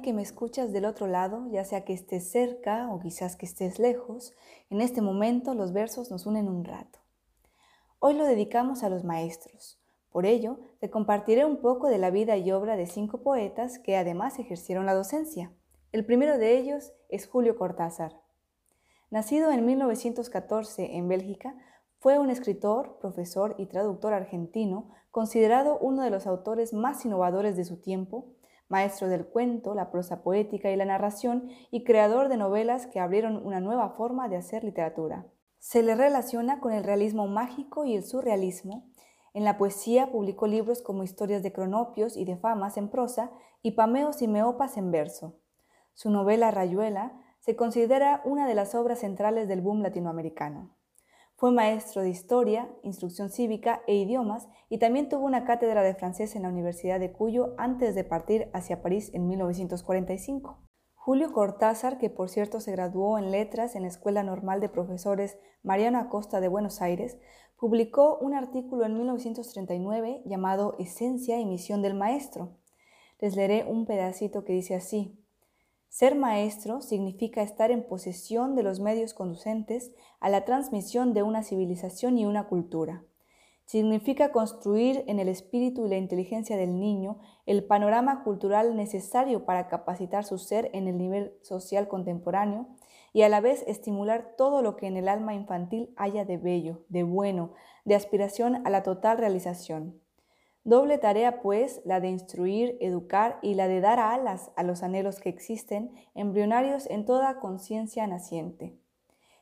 que me escuchas del otro lado, ya sea que estés cerca o quizás que estés lejos, en este momento los versos nos unen un rato. Hoy lo dedicamos a los maestros. Por ello, te compartiré un poco de la vida y obra de cinco poetas que además ejercieron la docencia. El primero de ellos es Julio Cortázar. Nacido en 1914 en Bélgica, fue un escritor, profesor y traductor argentino, considerado uno de los autores más innovadores de su tiempo, maestro del cuento, la prosa poética y la narración y creador de novelas que abrieron una nueva forma de hacer literatura. Se le relaciona con el realismo mágico y el surrealismo. En la poesía publicó libros como Historias de Cronopios y de Famas en prosa y Pameos y Meopas en verso. Su novela Rayuela se considera una de las obras centrales del boom latinoamericano. Fue maestro de historia, instrucción cívica e idiomas y también tuvo una cátedra de francés en la Universidad de Cuyo antes de partir hacia París en 1945. Julio Cortázar, que por cierto se graduó en letras en la Escuela Normal de Profesores Mariano Acosta de Buenos Aires, publicó un artículo en 1939 llamado Esencia y Misión del Maestro. Les leeré un pedacito que dice así. Ser maestro significa estar en posesión de los medios conducentes a la transmisión de una civilización y una cultura. Significa construir en el espíritu y la inteligencia del niño el panorama cultural necesario para capacitar su ser en el nivel social contemporáneo y a la vez estimular todo lo que en el alma infantil haya de bello, de bueno, de aspiración a la total realización. Doble tarea, pues, la de instruir, educar y la de dar alas a los anhelos que existen, embrionarios en toda conciencia naciente.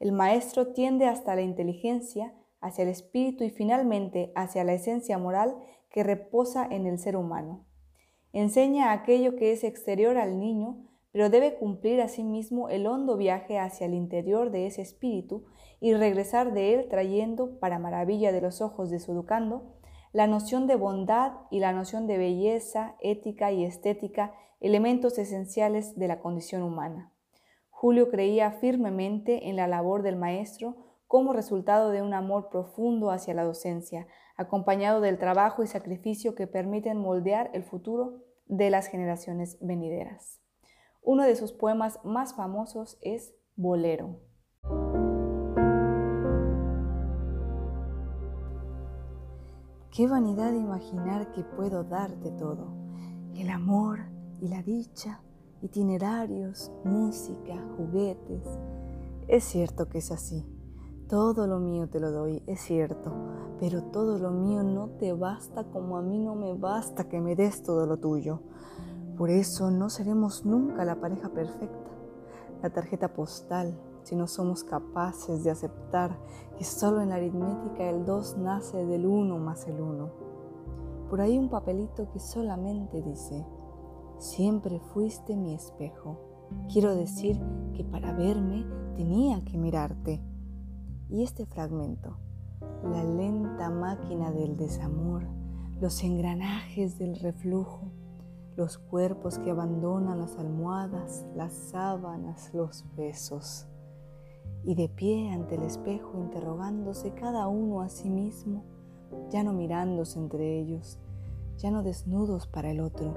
El maestro tiende hasta la inteligencia, hacia el espíritu y finalmente hacia la esencia moral que reposa en el ser humano. Enseña aquello que es exterior al niño, pero debe cumplir asimismo el hondo viaje hacia el interior de ese espíritu y regresar de él trayendo, para maravilla de los ojos de su educando, la noción de bondad y la noción de belleza, ética y estética, elementos esenciales de la condición humana. Julio creía firmemente en la labor del maestro como resultado de un amor profundo hacia la docencia, acompañado del trabajo y sacrificio que permiten moldear el futuro de las generaciones venideras. Uno de sus poemas más famosos es Bolero. Qué vanidad imaginar que puedo darte todo, el amor y la dicha, itinerarios, música, juguetes. Es cierto que es así. Todo lo mío te lo doy, es cierto, pero todo lo mío no te basta como a mí no me basta que me des todo lo tuyo. Por eso no seremos nunca la pareja perfecta, la tarjeta postal, si no somos capaces de aceptar que solo en la aritmética el 2 nace del 1 más el 1. Por ahí un papelito que solamente dice, siempre fuiste mi espejo. Quiero decir que para verme tenía que mirarte. Y este fragmento, la lenta máquina del desamor, los engranajes del reflujo, los cuerpos que abandonan las almohadas, las sábanas, los besos y de pie ante el espejo interrogándose cada uno a sí mismo, ya no mirándose entre ellos, ya no desnudos para el otro,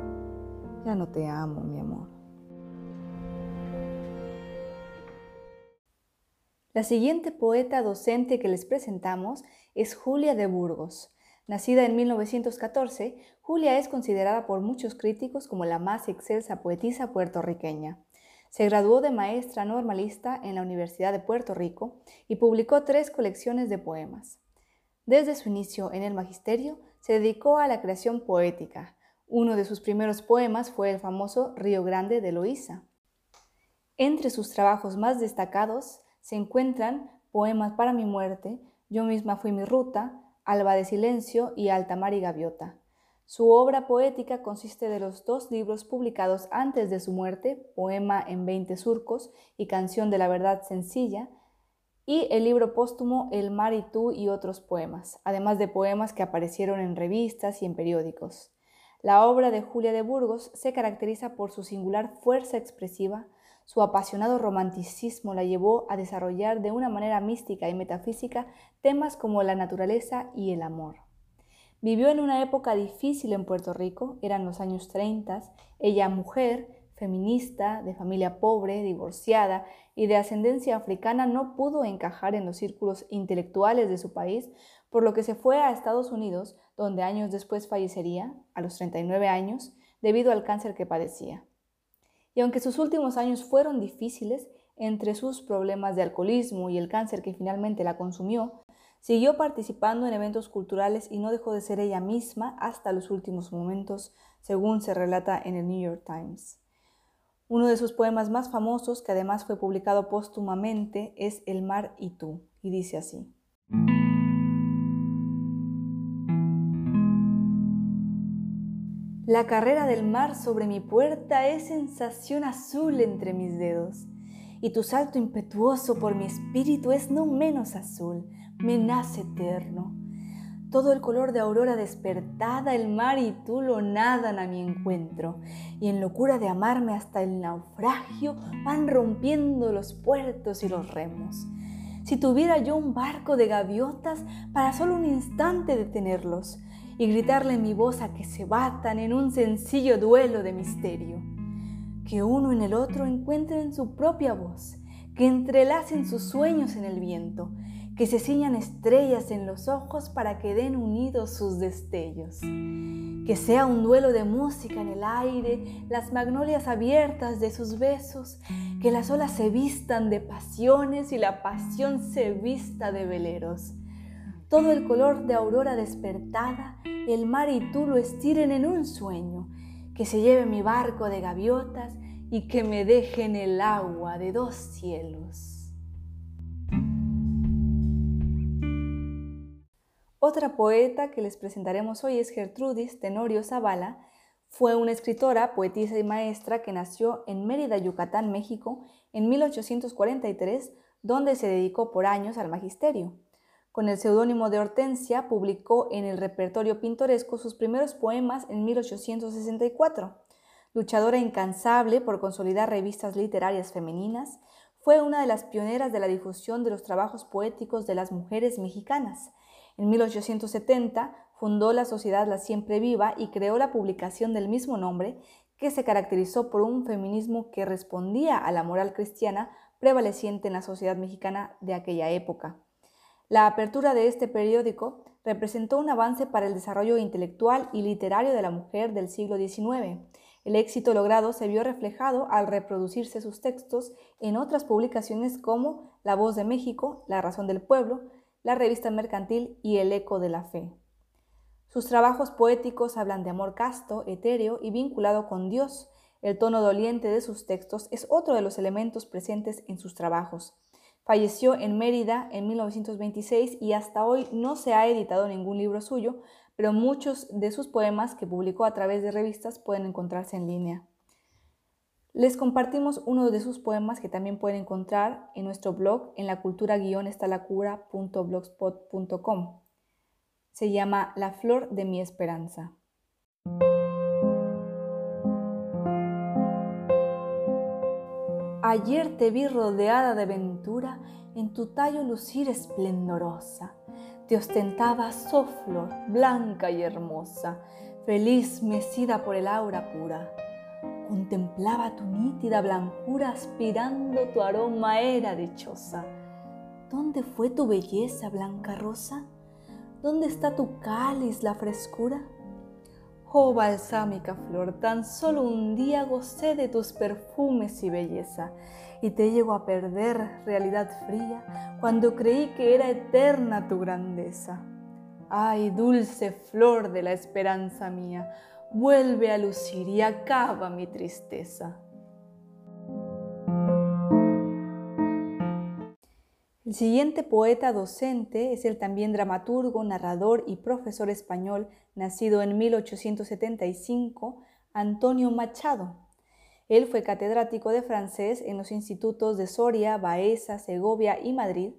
ya no te amo, mi amor. La siguiente poeta docente que les presentamos es Julia de Burgos. Nacida en 1914, Julia es considerada por muchos críticos como la más excelsa poetisa puertorriqueña. Se graduó de maestra normalista en la Universidad de Puerto Rico y publicó tres colecciones de poemas. Desde su inicio en el magisterio, se dedicó a la creación poética. Uno de sus primeros poemas fue el famoso Río Grande de Loíza. Entre sus trabajos más destacados se encuentran Poemas para mi muerte, Yo misma fui mi ruta, Alba de Silencio y Alta Mar y Gaviota. Su obra poética consiste de los dos libros publicados antes de su muerte, Poema en 20 surcos y Canción de la Verdad Sencilla, y el libro póstumo El mar y tú y otros poemas, además de poemas que aparecieron en revistas y en periódicos. La obra de Julia de Burgos se caracteriza por su singular fuerza expresiva, su apasionado romanticismo la llevó a desarrollar de una manera mística y metafísica temas como la naturaleza y el amor. Vivió en una época difícil en Puerto Rico, eran los años 30, ella mujer, feminista, de familia pobre, divorciada y de ascendencia africana, no pudo encajar en los círculos intelectuales de su país, por lo que se fue a Estados Unidos, donde años después fallecería, a los 39 años, debido al cáncer que padecía. Y aunque sus últimos años fueron difíciles, entre sus problemas de alcoholismo y el cáncer que finalmente la consumió, siguió participando en eventos culturales y no dejó de ser ella misma hasta los últimos momentos, según se relata en el New York Times. Uno de sus poemas más famosos, que además fue publicado póstumamente, es El mar y tú, y dice así. La carrera del mar sobre mi puerta es sensación azul entre mis dedos, y tu salto impetuoso por mi espíritu es no menos azul, me nace eterno. Todo el color de aurora despertada, el mar y tú lo nadan a mi encuentro, y en locura de amarme hasta el naufragio van rompiendo los puertos y los remos. Si tuviera yo un barco de gaviotas para solo un instante detenerlos y gritarle mi voz a que se batan en un sencillo duelo de misterio, que uno en el otro encuentren su propia voz, que entrelacen sus sueños en el viento, que se ciñan estrellas en los ojos para que den unidos sus destellos. Que sea un duelo de música en el aire, las magnolias abiertas de sus besos, que las olas se vistan de pasiones y la pasión se vista de veleros. Todo el color de aurora despertada, el mar y tú lo estiren en un sueño, que se lleve mi barco de gaviotas y que me deje en el agua de dos cielos. Otra poeta que les presentaremos hoy es Gertrudis Tenorio Zavala. Fue una escritora, poetisa y maestra que nació en Mérida, Yucatán, México, en 1843, donde se dedicó por años al magisterio. Con el seudónimo de Hortensia, publicó en el repertorio pintoresco sus primeros poemas en 1864. Luchadora incansable por consolidar revistas literarias femeninas, fue una de las pioneras de la difusión de los trabajos poéticos de las mujeres mexicanas en 1870 fundó la Sociedad La Siempre Viva y creó la publicación del mismo nombre, que se caracterizó por un feminismo que respondía a la moral cristiana prevaleciente en la sociedad mexicana de aquella época. La apertura de este periódico representó un avance para el desarrollo intelectual y literario de la mujer del siglo XIX. El éxito logrado se vio reflejado al reproducirse sus textos en otras publicaciones como La Voz de México, La Razón del Pueblo, la revista mercantil y el eco de la fe. Sus trabajos poéticos hablan de amor casto, etéreo y vinculado con Dios. El tono doliente de sus textos es otro de los elementos presentes en sus trabajos. Falleció en Mérida en 1926 y hasta hoy no se ha editado ningún libro suyo, pero muchos de sus poemas que publicó a través de revistas pueden encontrarse en línea. Les compartimos uno de sus poemas que también pueden encontrar en nuestro blog en la cultura-estalacura.blogspot.com. Se llama La flor de mi esperanza. Ayer te vi rodeada de ventura, en tu tallo lucir esplendorosa. Te ostentaba soflor, blanca y hermosa, feliz mecida por el aura pura Contemplaba tu nítida blancura aspirando tu aroma era dichosa. ¿Dónde fue tu belleza, blanca rosa? ¿Dónde está tu cáliz, la frescura? Oh balsámica flor, tan solo un día gocé de tus perfumes y belleza, y te llego a perder realidad fría cuando creí que era eterna tu grandeza. Ay, dulce flor de la esperanza mía, vuelve a lucir y acaba mi tristeza. El siguiente poeta docente es el también dramaturgo, narrador y profesor español, nacido en 1875, Antonio Machado. Él fue catedrático de francés en los institutos de Soria, Baeza, Segovia y Madrid,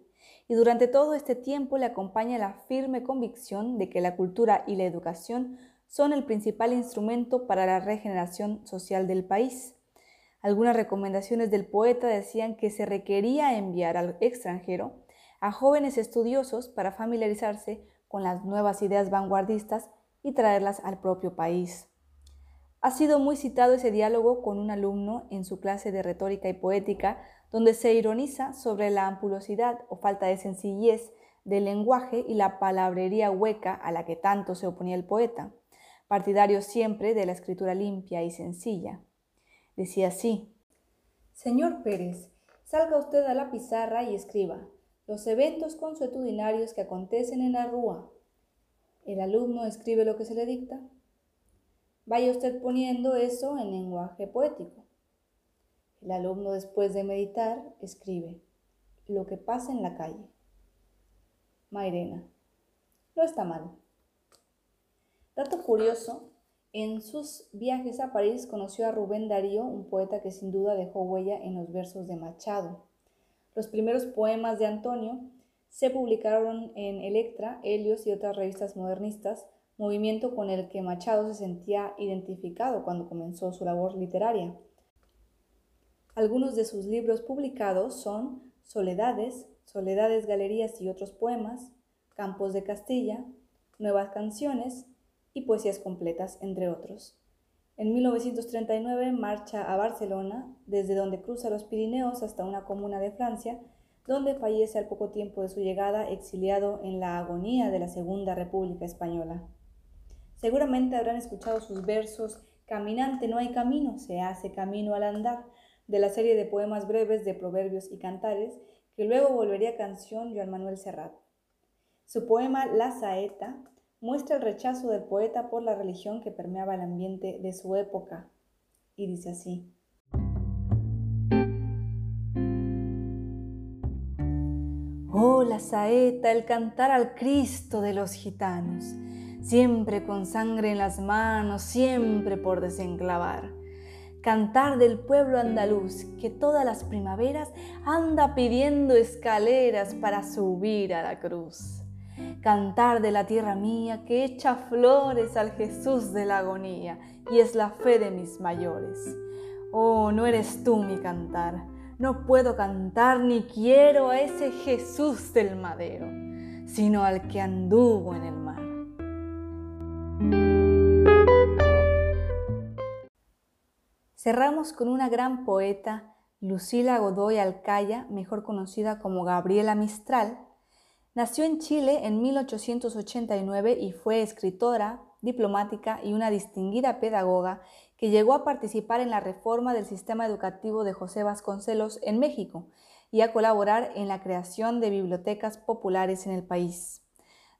y durante todo este tiempo le acompaña la firme convicción de que la cultura y la educación son el principal instrumento para la regeneración social del país. Algunas recomendaciones del poeta decían que se requería enviar al extranjero a jóvenes estudiosos para familiarizarse con las nuevas ideas vanguardistas y traerlas al propio país. Ha sido muy citado ese diálogo con un alumno en su clase de retórica y poética, donde se ironiza sobre la ampulosidad o falta de sencillez del lenguaje y la palabrería hueca a la que tanto se oponía el poeta, partidario siempre de la escritura limpia y sencilla. Decía así, Señor Pérez, salga usted a la pizarra y escriba los eventos consuetudinarios que acontecen en la rúa. El alumno escribe lo que se le dicta. Vaya usted poniendo eso en lenguaje poético. El alumno después de meditar escribe lo que pasa en la calle. Mairena. No está mal. Dato curioso, en sus viajes a París conoció a Rubén Darío, un poeta que sin duda dejó huella en los versos de Machado. Los primeros poemas de Antonio se publicaron en Electra, Helios y otras revistas modernistas, movimiento con el que Machado se sentía identificado cuando comenzó su labor literaria. Algunos de sus libros publicados son Soledades, Soledades, Galerías y otros poemas, Campos de Castilla, Nuevas canciones y Poesías completas, entre otros. En 1939 marcha a Barcelona, desde donde cruza los Pirineos hasta una comuna de Francia, donde fallece al poco tiempo de su llegada exiliado en la agonía de la Segunda República Española. Seguramente habrán escuchado sus versos Caminante no hay camino, se hace camino al andar, de la serie de poemas breves de proverbios y cantares, que luego volvería canción Joan Manuel Serrat. Su poema La Saeta muestra el rechazo del poeta por la religión que permeaba el ambiente de su época. Y dice así. Oh, la saeta, el cantar al Cristo de los gitanos, siempre con sangre en las manos, siempre por desenclavar. Cantar del pueblo andaluz que todas las primaveras anda pidiendo escaleras para subir a la cruz cantar de la tierra mía que echa flores al Jesús de la agonía y es la fe de mis mayores. Oh, no eres tú mi cantar, no puedo cantar ni quiero a ese Jesús del madero, sino al que anduvo en el mar. Cerramos con una gran poeta, Lucila Godoy Alcaya, mejor conocida como Gabriela Mistral, Nació en Chile en 1889 y fue escritora, diplomática y una distinguida pedagoga que llegó a participar en la reforma del sistema educativo de José Vasconcelos en México y a colaborar en la creación de bibliotecas populares en el país.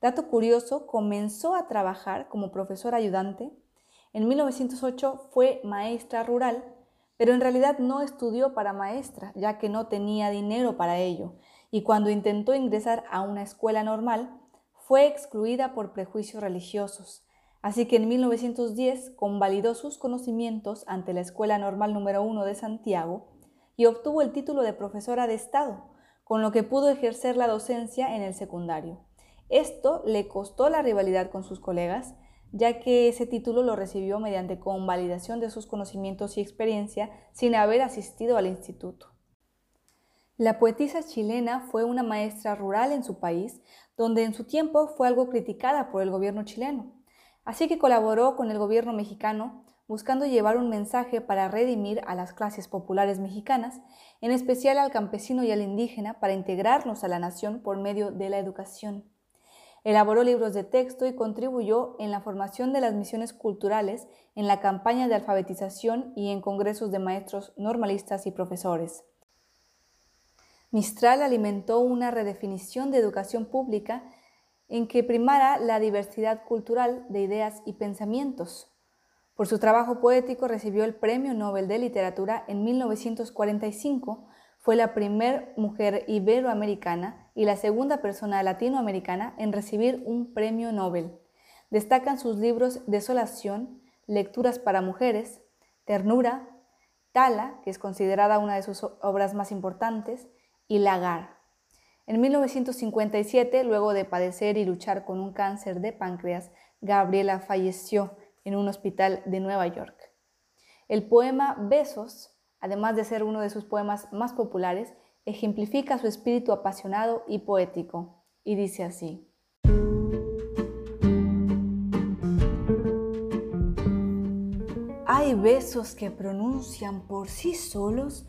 Dato curioso, comenzó a trabajar como profesora ayudante. En 1908 fue maestra rural, pero en realidad no estudió para maestra, ya que no tenía dinero para ello y cuando intentó ingresar a una escuela normal, fue excluida por prejuicios religiosos. Así que en 1910 convalidó sus conocimientos ante la Escuela Normal número 1 de Santiago y obtuvo el título de profesora de Estado, con lo que pudo ejercer la docencia en el secundario. Esto le costó la rivalidad con sus colegas, ya que ese título lo recibió mediante convalidación de sus conocimientos y experiencia sin haber asistido al instituto. La poetisa chilena fue una maestra rural en su país, donde en su tiempo fue algo criticada por el gobierno chileno. Así que colaboró con el gobierno mexicano buscando llevar un mensaje para redimir a las clases populares mexicanas, en especial al campesino y al indígena, para integrarnos a la nación por medio de la educación. Elaboró libros de texto y contribuyó en la formación de las misiones culturales, en la campaña de alfabetización y en congresos de maestros normalistas y profesores. Mistral alimentó una redefinición de educación pública en que primara la diversidad cultural de ideas y pensamientos. Por su trabajo poético recibió el Premio Nobel de Literatura en 1945. Fue la primera mujer iberoamericana y la segunda persona latinoamericana en recibir un premio Nobel. Destacan sus libros Desolación, Lecturas para Mujeres, Ternura, Tala, que es considerada una de sus obras más importantes, y Lagar. En 1957, luego de padecer y luchar con un cáncer de páncreas, Gabriela falleció en un hospital de Nueva York. El poema Besos, además de ser uno de sus poemas más populares, ejemplifica su espíritu apasionado y poético, y dice así. Hay besos que pronuncian por sí solos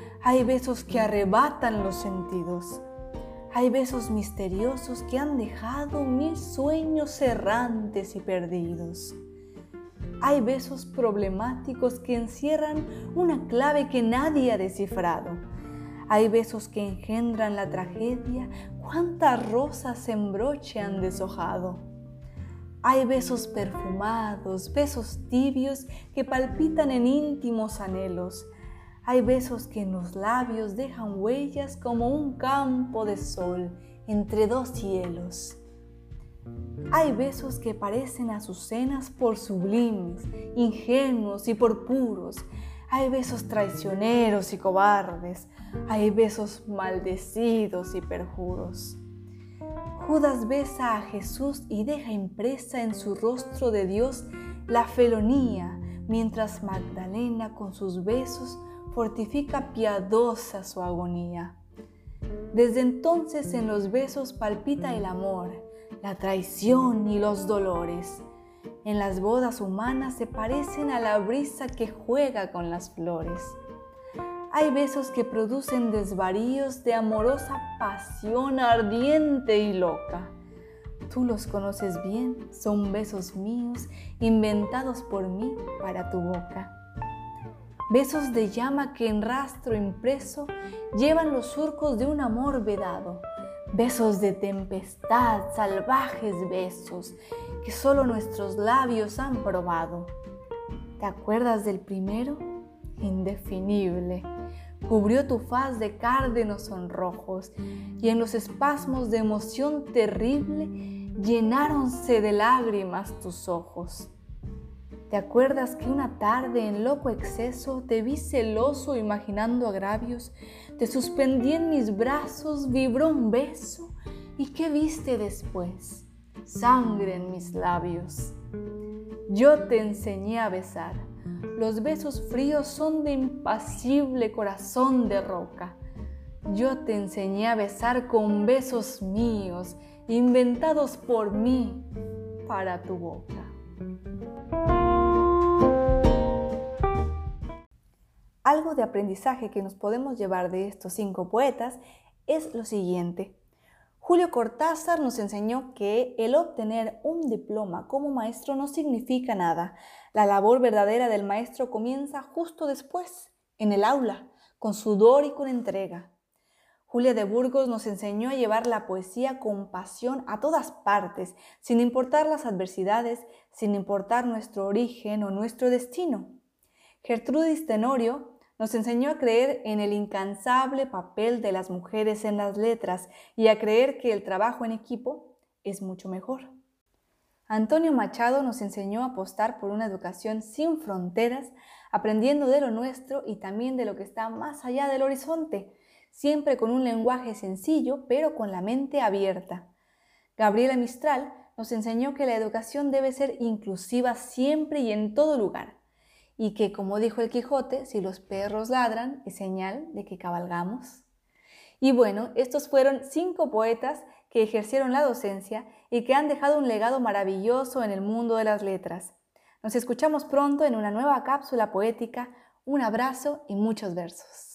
Hay besos que arrebatan los sentidos. Hay besos misteriosos que han dejado mil sueños errantes y perdidos. Hay besos problemáticos que encierran una clave que nadie ha descifrado. Hay besos que engendran la tragedia, cuántas rosas en broche han deshojado. Hay besos perfumados, besos tibios que palpitan en íntimos anhelos. Hay besos que en los labios dejan huellas como un campo de sol entre dos cielos. Hay besos que parecen azucenas por sublimes, ingenuos y por puros. Hay besos traicioneros y cobardes. Hay besos maldecidos y perjuros. Judas besa a Jesús y deja impresa en su rostro de Dios la felonía, mientras Magdalena con sus besos fortifica piadosa su agonía. Desde entonces en los besos palpita el amor, la traición y los dolores. En las bodas humanas se parecen a la brisa que juega con las flores. Hay besos que producen desvaríos de amorosa pasión ardiente y loca. Tú los conoces bien, son besos míos, inventados por mí para tu boca. Besos de llama que en rastro impreso llevan los surcos de un amor vedado. Besos de tempestad, salvajes besos que solo nuestros labios han probado. ¿Te acuerdas del primero? Indefinible cubrió tu faz de cárdenos sonrojos, y en los espasmos de emoción terrible llenáronse de lágrimas tus ojos. ¿Te acuerdas que una tarde en loco exceso te vi celoso imaginando agravios? Te suspendí en mis brazos, vibró un beso. ¿Y qué viste después? Sangre en mis labios. Yo te enseñé a besar los besos fríos son de impasible corazón de roca. Yo te enseñé a besar con besos míos, inventados por mí para tu boca. Algo de aprendizaje que nos podemos llevar de estos cinco poetas es lo siguiente. Julio Cortázar nos enseñó que el obtener un diploma como maestro no significa nada. La labor verdadera del maestro comienza justo después, en el aula, con sudor y con entrega. Julia de Burgos nos enseñó a llevar la poesía con pasión a todas partes, sin importar las adversidades, sin importar nuestro origen o nuestro destino. Gertrudis Tenorio nos enseñó a creer en el incansable papel de las mujeres en las letras y a creer que el trabajo en equipo es mucho mejor. Antonio Machado nos enseñó a apostar por una educación sin fronteras, aprendiendo de lo nuestro y también de lo que está más allá del horizonte, siempre con un lenguaje sencillo, pero con la mente abierta. Gabriela Mistral nos enseñó que la educación debe ser inclusiva siempre y en todo lugar, y que, como dijo el Quijote, si los perros ladran es señal de que cabalgamos. Y bueno, estos fueron cinco poetas que ejercieron la docencia y que han dejado un legado maravilloso en el mundo de las letras. Nos escuchamos pronto en una nueva cápsula poética. Un abrazo y muchos versos.